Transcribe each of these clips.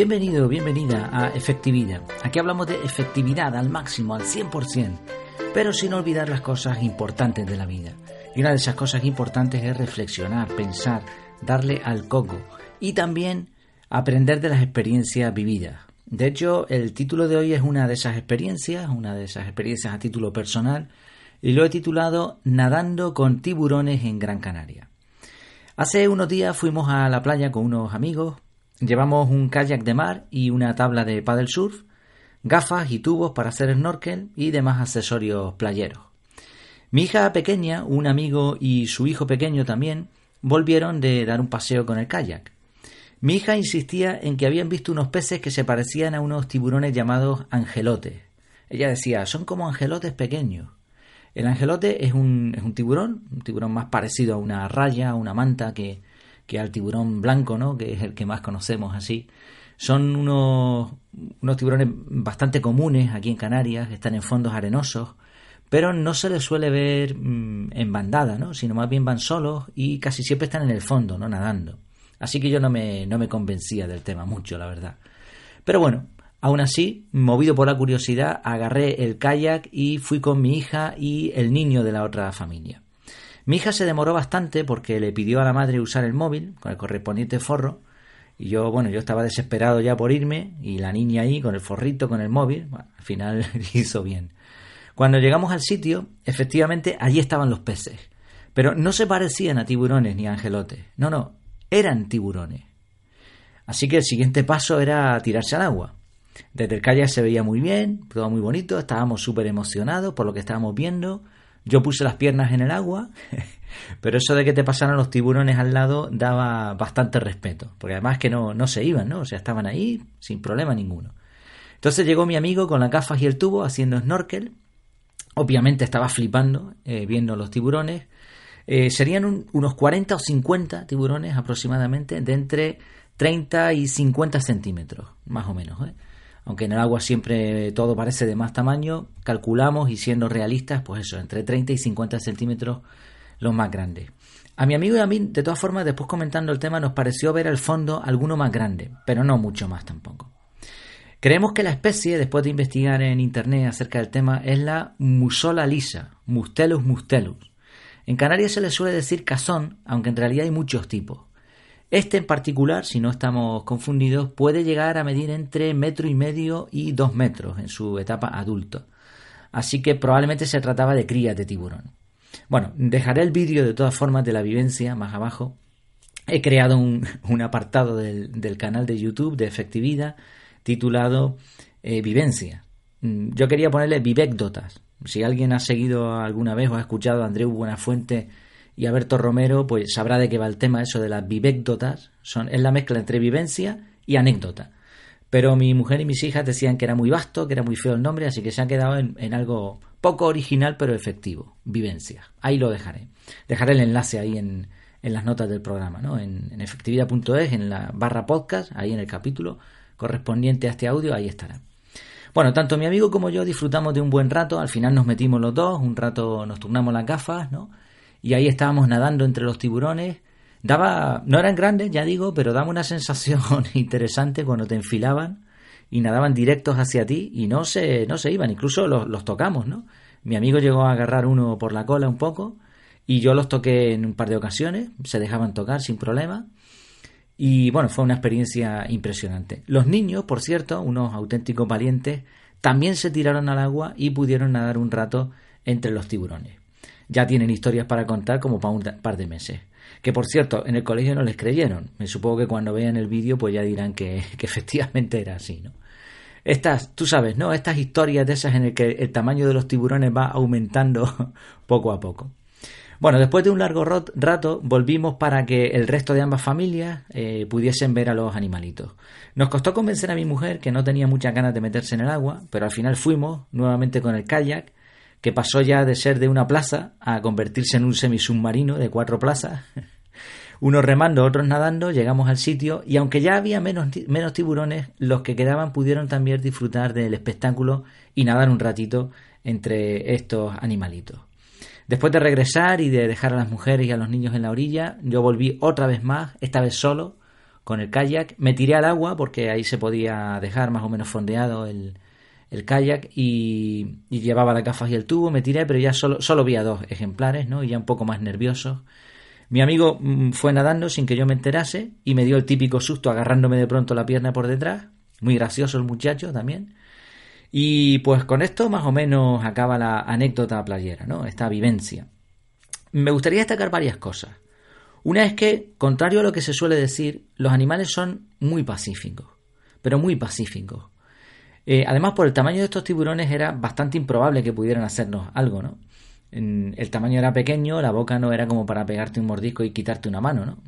Bienvenido, bienvenida a Efectividad. Aquí hablamos de efectividad al máximo, al 100%, pero sin olvidar las cosas importantes de la vida. Y una de esas cosas importantes es reflexionar, pensar, darle al coco y también aprender de las experiencias vividas. De hecho, el título de hoy es una de esas experiencias, una de esas experiencias a título personal, y lo he titulado Nadando con tiburones en Gran Canaria. Hace unos días fuimos a la playa con unos amigos, llevamos un kayak de mar y una tabla de paddle surf, gafas y tubos para hacer snorkel y demás accesorios playeros. Mi hija pequeña, un amigo y su hijo pequeño también volvieron de dar un paseo con el kayak. Mi hija insistía en que habían visto unos peces que se parecían a unos tiburones llamados angelotes. Ella decía, son como angelotes pequeños. El angelote es un, es un tiburón, un tiburón más parecido a una raya, a una manta que, que al tiburón blanco, ¿no? que es el que más conocemos así. Son unos, unos tiburones bastante comunes aquí en Canarias, están en fondos arenosos, pero no se les suele ver mm, en bandada, ¿no? sino más bien van solos y casi siempre están en el fondo, no nadando. Así que yo no me, no me convencía del tema mucho, la verdad. Pero bueno, Aún así, movido por la curiosidad, agarré el kayak y fui con mi hija y el niño de la otra familia. Mi hija se demoró bastante porque le pidió a la madre usar el móvil con el correspondiente forro y yo, bueno, yo estaba desesperado ya por irme y la niña ahí con el forrito, con el móvil, al final hizo bien. Cuando llegamos al sitio, efectivamente allí estaban los peces, pero no se parecían a tiburones ni a angelotes, no, no, eran tiburones. Así que el siguiente paso era tirarse al agua. Desde el kayak se veía muy bien, todo muy bonito, estábamos súper emocionados por lo que estábamos viendo. Yo puse las piernas en el agua, pero eso de que te pasaran los tiburones al lado daba bastante respeto, porque además que no, no se iban, ¿no? O sea, estaban ahí sin problema ninguno. Entonces llegó mi amigo con las gafas y el tubo haciendo snorkel. Obviamente estaba flipando eh, viendo los tiburones. Eh, serían unos 40 o 50 tiburones aproximadamente de entre 30 y 50 centímetros, más o menos. ¿eh? Aunque en el agua siempre todo parece de más tamaño, calculamos y siendo realistas, pues eso, entre 30 y 50 centímetros los más grandes. A mi amigo y a mí, de todas formas, después comentando el tema, nos pareció ver al fondo alguno más grande, pero no mucho más tampoco. Creemos que la especie, después de investigar en internet acerca del tema, es la musola lisa, Mustelus mustelus. En Canarias se le suele decir cazón, aunque en realidad hay muchos tipos. Este en particular, si no estamos confundidos, puede llegar a medir entre metro y medio y dos metros en su etapa adulto. Así que probablemente se trataba de crías de tiburón. Bueno, dejaré el vídeo de todas formas de la vivencia más abajo. He creado un, apartado del, canal de YouTube de efectividad titulado eh, Vivencia. Mm, yo quería ponerle vivecdotas. Si alguien ha seguido alguna vez o ha escuchado a Andreu Buenafuente y Alberto Romero pues sabrá de qué va el tema eso de las vivecdotas, son, es la mezcla entre vivencia y anécdota. Pero mi mujer y mis hijas decían que era muy vasto, que era muy feo el nombre, así que se ha quedado en, algo poco original pero efectivo, vivencia. Ahí lo dejaré. Dejaré el enlace ahí en, en las notas del programa, ¿no? En, en efectividad.es, en la barra podcast, ahí en el capítulo correspondiente a este audio, ahí estará. Bueno, tanto mi amigo como yo disfrutamos de un buen rato, al final nos metimos los dos, un rato nos turnamos las gafas, ¿no? Y ahí estábamos nadando entre los tiburones. Daba, no eran grandes, ya digo, pero daba una sensación interesante cuando te enfilaban y nadaban directos hacia ti y no se, no se iban, incluso los, los tocamos, ¿no? Mi amigo llegó a agarrar uno por la cola un poco y yo los toqué en un par de ocasiones, se dejaban tocar sin problema. Y bueno, fue una experiencia impresionante. Los niños, por cierto, unos auténticos valientes, también se tiraron al agua y pudieron nadar un rato entre los tiburones ya tienen historias para contar como para un par de meses. Que por cierto, en el colegio no les creyeron. Me supongo que cuando vean el vídeo pues ya dirán que, efectivamente era así, ¿no? Estas, tú sabes, ¿no? Estas historias de esas en el que el tamaño de los tiburones va aumentando poco a poco. Bueno, después de un largo rato volvimos para que el resto de ambas familias eh, pudiesen ver a los animalitos. Nos costó convencer a mi mujer que no tenía muchas ganas de meterse en el agua, pero al final fuimos nuevamente con el kayak que pasó ya de ser de una plaza a convertirse en un semisubmarino de cuatro plazas. Unos remando, otros nadando, llegamos al sitio y aunque ya había menos, menos tiburones, los que quedaban pudieron también disfrutar del espectáculo y nadar un ratito entre estos animalitos. Después de regresar y de dejar a las mujeres y a los niños en la orilla, yo volví otra vez más, esta vez solo, con el kayak. Me tiré al agua porque ahí se podía dejar más o menos fondeado el, el kayak y, llevaba las gafas y el tubo. Me tiré, pero ya solo, solo vi a dos ejemplares, ¿no? Y ya un poco más nerviosos. Mi amigo mm, fue nadando sin que yo me enterase y me dio el típico susto agarrándome de pronto la pierna por detrás. Muy gracioso el muchacho también. Y pues con esto más o menos acaba la anécdota playera, ¿no? Esta vivencia. Me gustaría destacar varias cosas. Una es que, contrario a lo que se suele decir, los animales son muy pacíficos, pero muy pacíficos. Eh, además, por el tamaño de estos tiburones era bastante improbable que pudieran hacernos algo, ¿no? el tamaño era pequeño, la boca no era como para pegarte un mordisco y quitarte una mano, ¿no?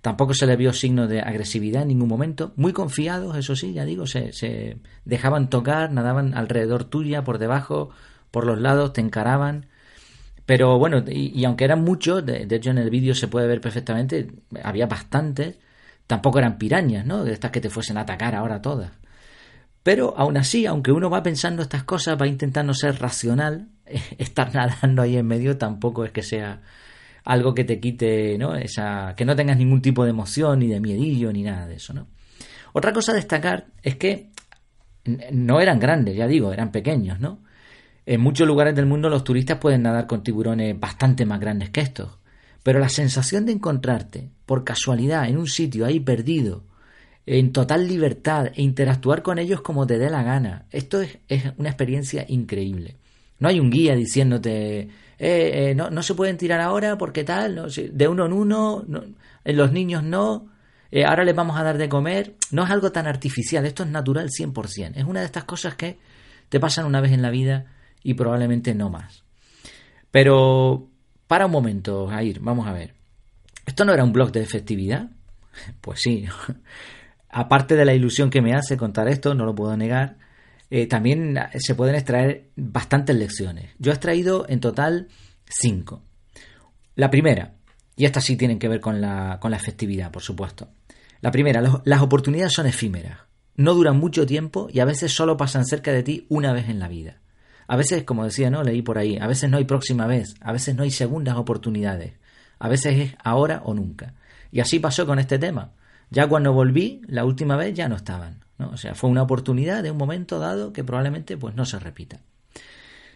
Tampoco se le vio signos de agresividad en ningún momento. Muy confiados, eso sí, ya digo, se, dejaban tocar, nadaban alrededor tuya, por debajo, por los lados, te encaraban. Pero bueno, y, aunque eran muchos, de, hecho en el vídeo se puede ver perfectamente, había bastantes, tampoco eran pirañas, ¿no? De estas que te fuesen a atacar ahora todas. Pero aún así, aunque uno va pensando estas cosas, va intentando ser racional, estar nadando ahí en medio tampoco es que sea algo que te quite, ¿no? Esa, que no tengas ningún tipo de emoción, ni de miedillo, ni nada de eso, ¿no? Otra cosa a destacar es que no eran grandes, ya digo, eran pequeños, ¿no? En muchos lugares del mundo los turistas pueden nadar con tiburones bastante más grandes que estos, pero la sensación de encontrarte por casualidad en un sitio ahí perdido, en total libertad e interactuar con ellos como te dé la gana, esto es, es una experiencia increíble. No hay un guía diciéndote eh, eh, no, no, se pueden tirar ahora porque tal, de uno en uno, los niños no, eh, ahora les vamos a dar de comer. No es algo tan artificial, esto es natural 100%. Es una de estas cosas que te pasan una vez en la vida y probablemente no más. Pero, para un momento, Jair, vamos a ver. ¿Esto no era un blog de efectividad? Pues sí. Aparte de la ilusión que me hace contar esto, no lo puedo negar, eh, también se pueden extraer bastantes lecciones. Yo he extraído en total cinco. La primera, y estas sí tienen que ver con la, con la efectividad, por supuesto. La primera, las oportunidades son efímeras. No duran mucho tiempo y a veces solo pasan cerca de ti una vez en la vida. A veces, como decía, ¿no? Leí por ahí, a veces no hay próxima vez, a veces no hay segundas oportunidades, a veces es ahora o nunca. Y así pasó con este tema. Ya cuando volví, la última vez ya no estaban. O sea, fue una oportunidad de un momento dado que probablemente pues, no se repita.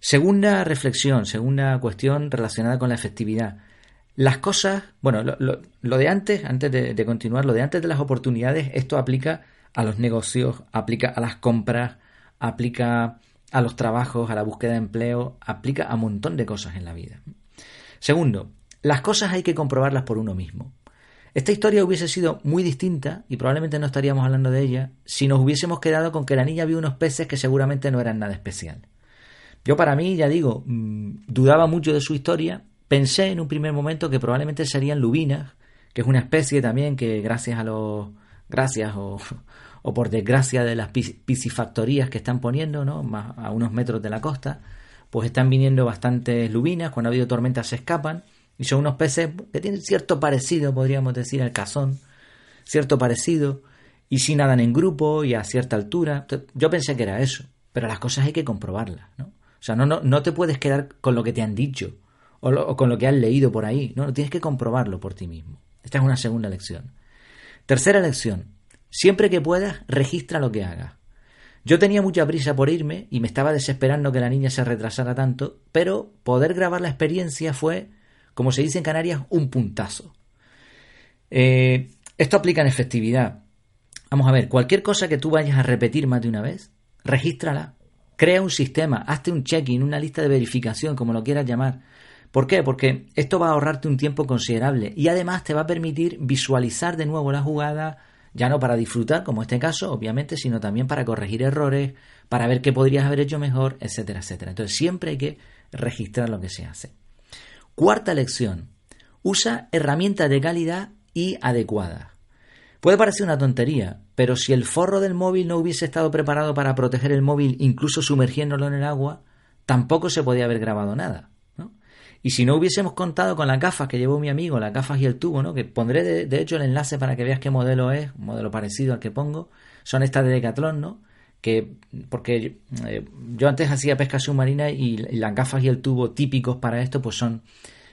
Segunda reflexión, segunda cuestión relacionada con la efectividad. Las cosas, bueno, lo, de antes, antes de, continuar, lo de antes de las oportunidades, esto aplica a los negocios, aplica a las compras, aplica a los trabajos, a la búsqueda de empleo, aplica a un montón de cosas en la vida. Segundo, las cosas hay que comprobarlas por uno mismo. Esta historia hubiese sido muy distinta, y probablemente no estaríamos hablando de ella, si nos hubiésemos quedado con que la niña vio unos peces que seguramente no eran nada especial. Yo para mí, ya digo, mm, dudaba mucho de su historia, pensé en un primer momento que probablemente serían lubinas, que es una especie también que gracias a los... gracias o, o por desgracia de las piscifactorías que están poniendo, ¿no? Más a unos metros de la costa, pues están viniendo bastantes lubinas, cuando ha habido tormentas se escapan, y son unos peces que tienen cierto parecido, podríamos decir, al cazón, cierto parecido, y si nadan en grupo y a cierta altura. Yo pensé que era eso, pero las cosas hay que comprobarlas, ¿no? O sea, no, no, no te puedes quedar con lo que te han dicho o, con lo que has leído por ahí, no, tienes que comprobarlo por ti mismo. Esta es una segunda lección. Tercera lección, siempre que puedas, registra lo que hagas. Yo tenía mucha prisa por irme y me estaba desesperando que la niña se retrasara tanto, pero poder grabar la experiencia fue como se dice en Canarias, un puntazo. Eh, esto aplica en efectividad. Vamos a ver, cualquier cosa que tú vayas a repetir más de una vez, regístrala. Crea un sistema, hazte un check-in, una lista de verificación, como lo quieras llamar. ¿Por qué? Porque esto va a ahorrarte un tiempo considerable y además te va a permitir visualizar de nuevo la jugada, ya no para disfrutar, como este caso, obviamente, sino también para corregir errores, para ver qué podrías haber hecho mejor, etcétera, etcétera. Entonces siempre hay que registrar lo que se hace. Cuarta lección. Usa herramientas de calidad y adecuadas. Puede parecer una tontería, pero si el forro del móvil no hubiese estado preparado para proteger el móvil incluso sumergiéndolo en el agua, tampoco se podía haber grabado nada. Y si no hubiésemos contado con las gafas que llevó mi amigo, las gafas y el tubo, ¿no? que pondré de, hecho el enlace para que veas qué modelo es, un modelo parecido al que pongo, son estas de Decathlon, ¿no? Que porque eh, yo antes hacía pesca submarina y, las gafas y el tubo típicos para esto pues son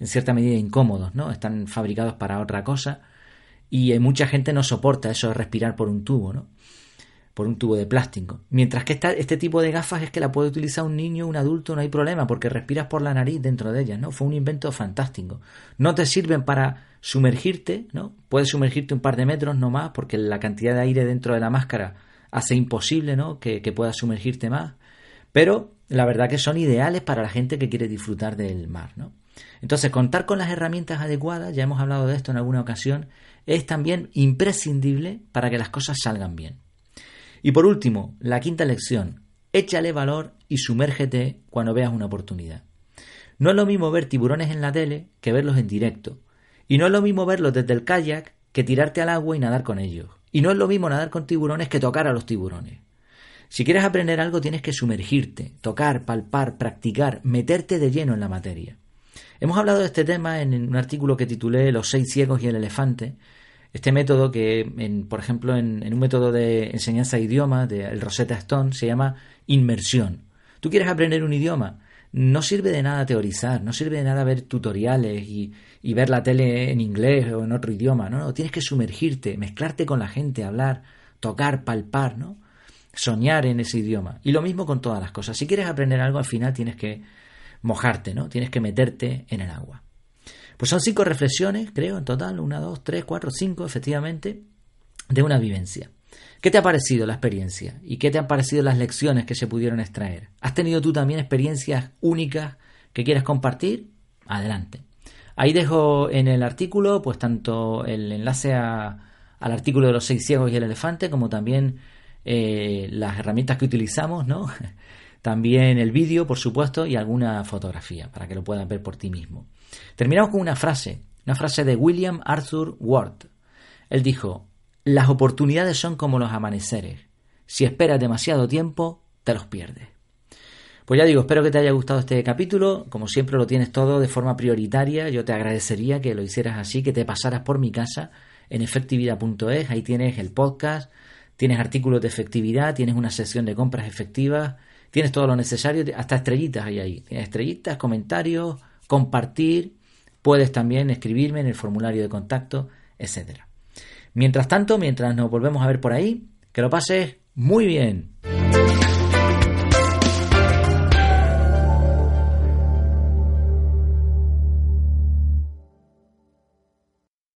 en cierta medida incómodos, ¿no? Están fabricados para otra cosa Y mucha gente no soporta eso de respirar por un tubo, ¿no? Por un tubo de plástico. Mientras que esta, este tipo de gafas es que la puede utilizar un niño, un adulto, no hay problema, porque respiras por la nariz dentro de ellas, ¿no? Fue un invento fantástico. No te sirven para sumergirte, ¿no? Puedes sumergirte un par de metros no más, porque la cantidad de aire dentro de la máscara hace imposible, ¿no? Que, puedas sumergirte más. Pero la verdad que son ideales para la gente que quiere disfrutar del mar, ¿no? Entonces, contar con las herramientas adecuadas, ya hemos hablado de esto en alguna ocasión, es también imprescindible para que las cosas salgan bien. Y por último, la quinta lección, échale valor y sumérgete cuando veas una oportunidad. No es lo mismo ver tiburones en la tele que verlos en directo. Y no es lo mismo verlos desde el kayak que tirarte al agua y nadar con ellos. Y no es lo mismo nadar con tiburones que tocar a los tiburones. Si quieres aprender algo tienes que sumergirte, tocar, palpar, practicar, meterte de lleno en la materia. Hemos hablado de este tema en un artículo que titulé Los seis ciegos y el elefante. Este método que, por ejemplo, en, un método de enseñanza de idioma del Rosetta Stone se llama inmersión. Tú quieres aprender un idioma, no sirve de nada teorizar, no sirve de nada ver tutoriales y, ver la tele en inglés o en otro idioma, ¿no? Tienes que sumergirte, mezclarte con la gente, hablar, tocar, palpar, ¿no? Soñar en ese idioma. Y lo mismo con todas las cosas. Si quieres aprender algo, al final tienes que mojarte, ¿no? Tienes que meterte en el agua. Pues son cinco reflexiones, creo, en total, una, dos, tres, cuatro, cinco, efectivamente, de una vivencia. ¿Qué te ha parecido la experiencia? ¿Y qué te han parecido las lecciones que se pudieron extraer? ¿Has tenido tú también experiencias únicas que quieres compartir? Adelante. Ahí dejo en el artículo, pues tanto el enlace al artículo de los seis ciegos y el elefante, como también eh, las herramientas que utilizamos, ¿no? También el vídeo, por supuesto, y alguna fotografía para que lo puedas ver por ti mismo. Terminamos con una frase, una frase de William Arthur Ward. Él dijo, las oportunidades son como los amaneceres. Si esperas demasiado tiempo, te los pierdes. Pues ya digo, espero que te haya gustado este capítulo. Como siempre lo tienes todo de forma prioritaria. Yo te agradecería que lo hicieras así, que te pasaras por mi casa en efectividad.es. Ahí tienes el podcast, tienes artículos de efectividad, tienes una sesión de compras efectivas, Tienes todo lo necesario, hasta estrellitas hay ahí. Tienes estrellitas, comentarios, compartir. Puedes también escribirme en el formulario de contacto, etc. Mientras tanto, mientras nos volvemos a ver por ahí, que lo pases muy bien.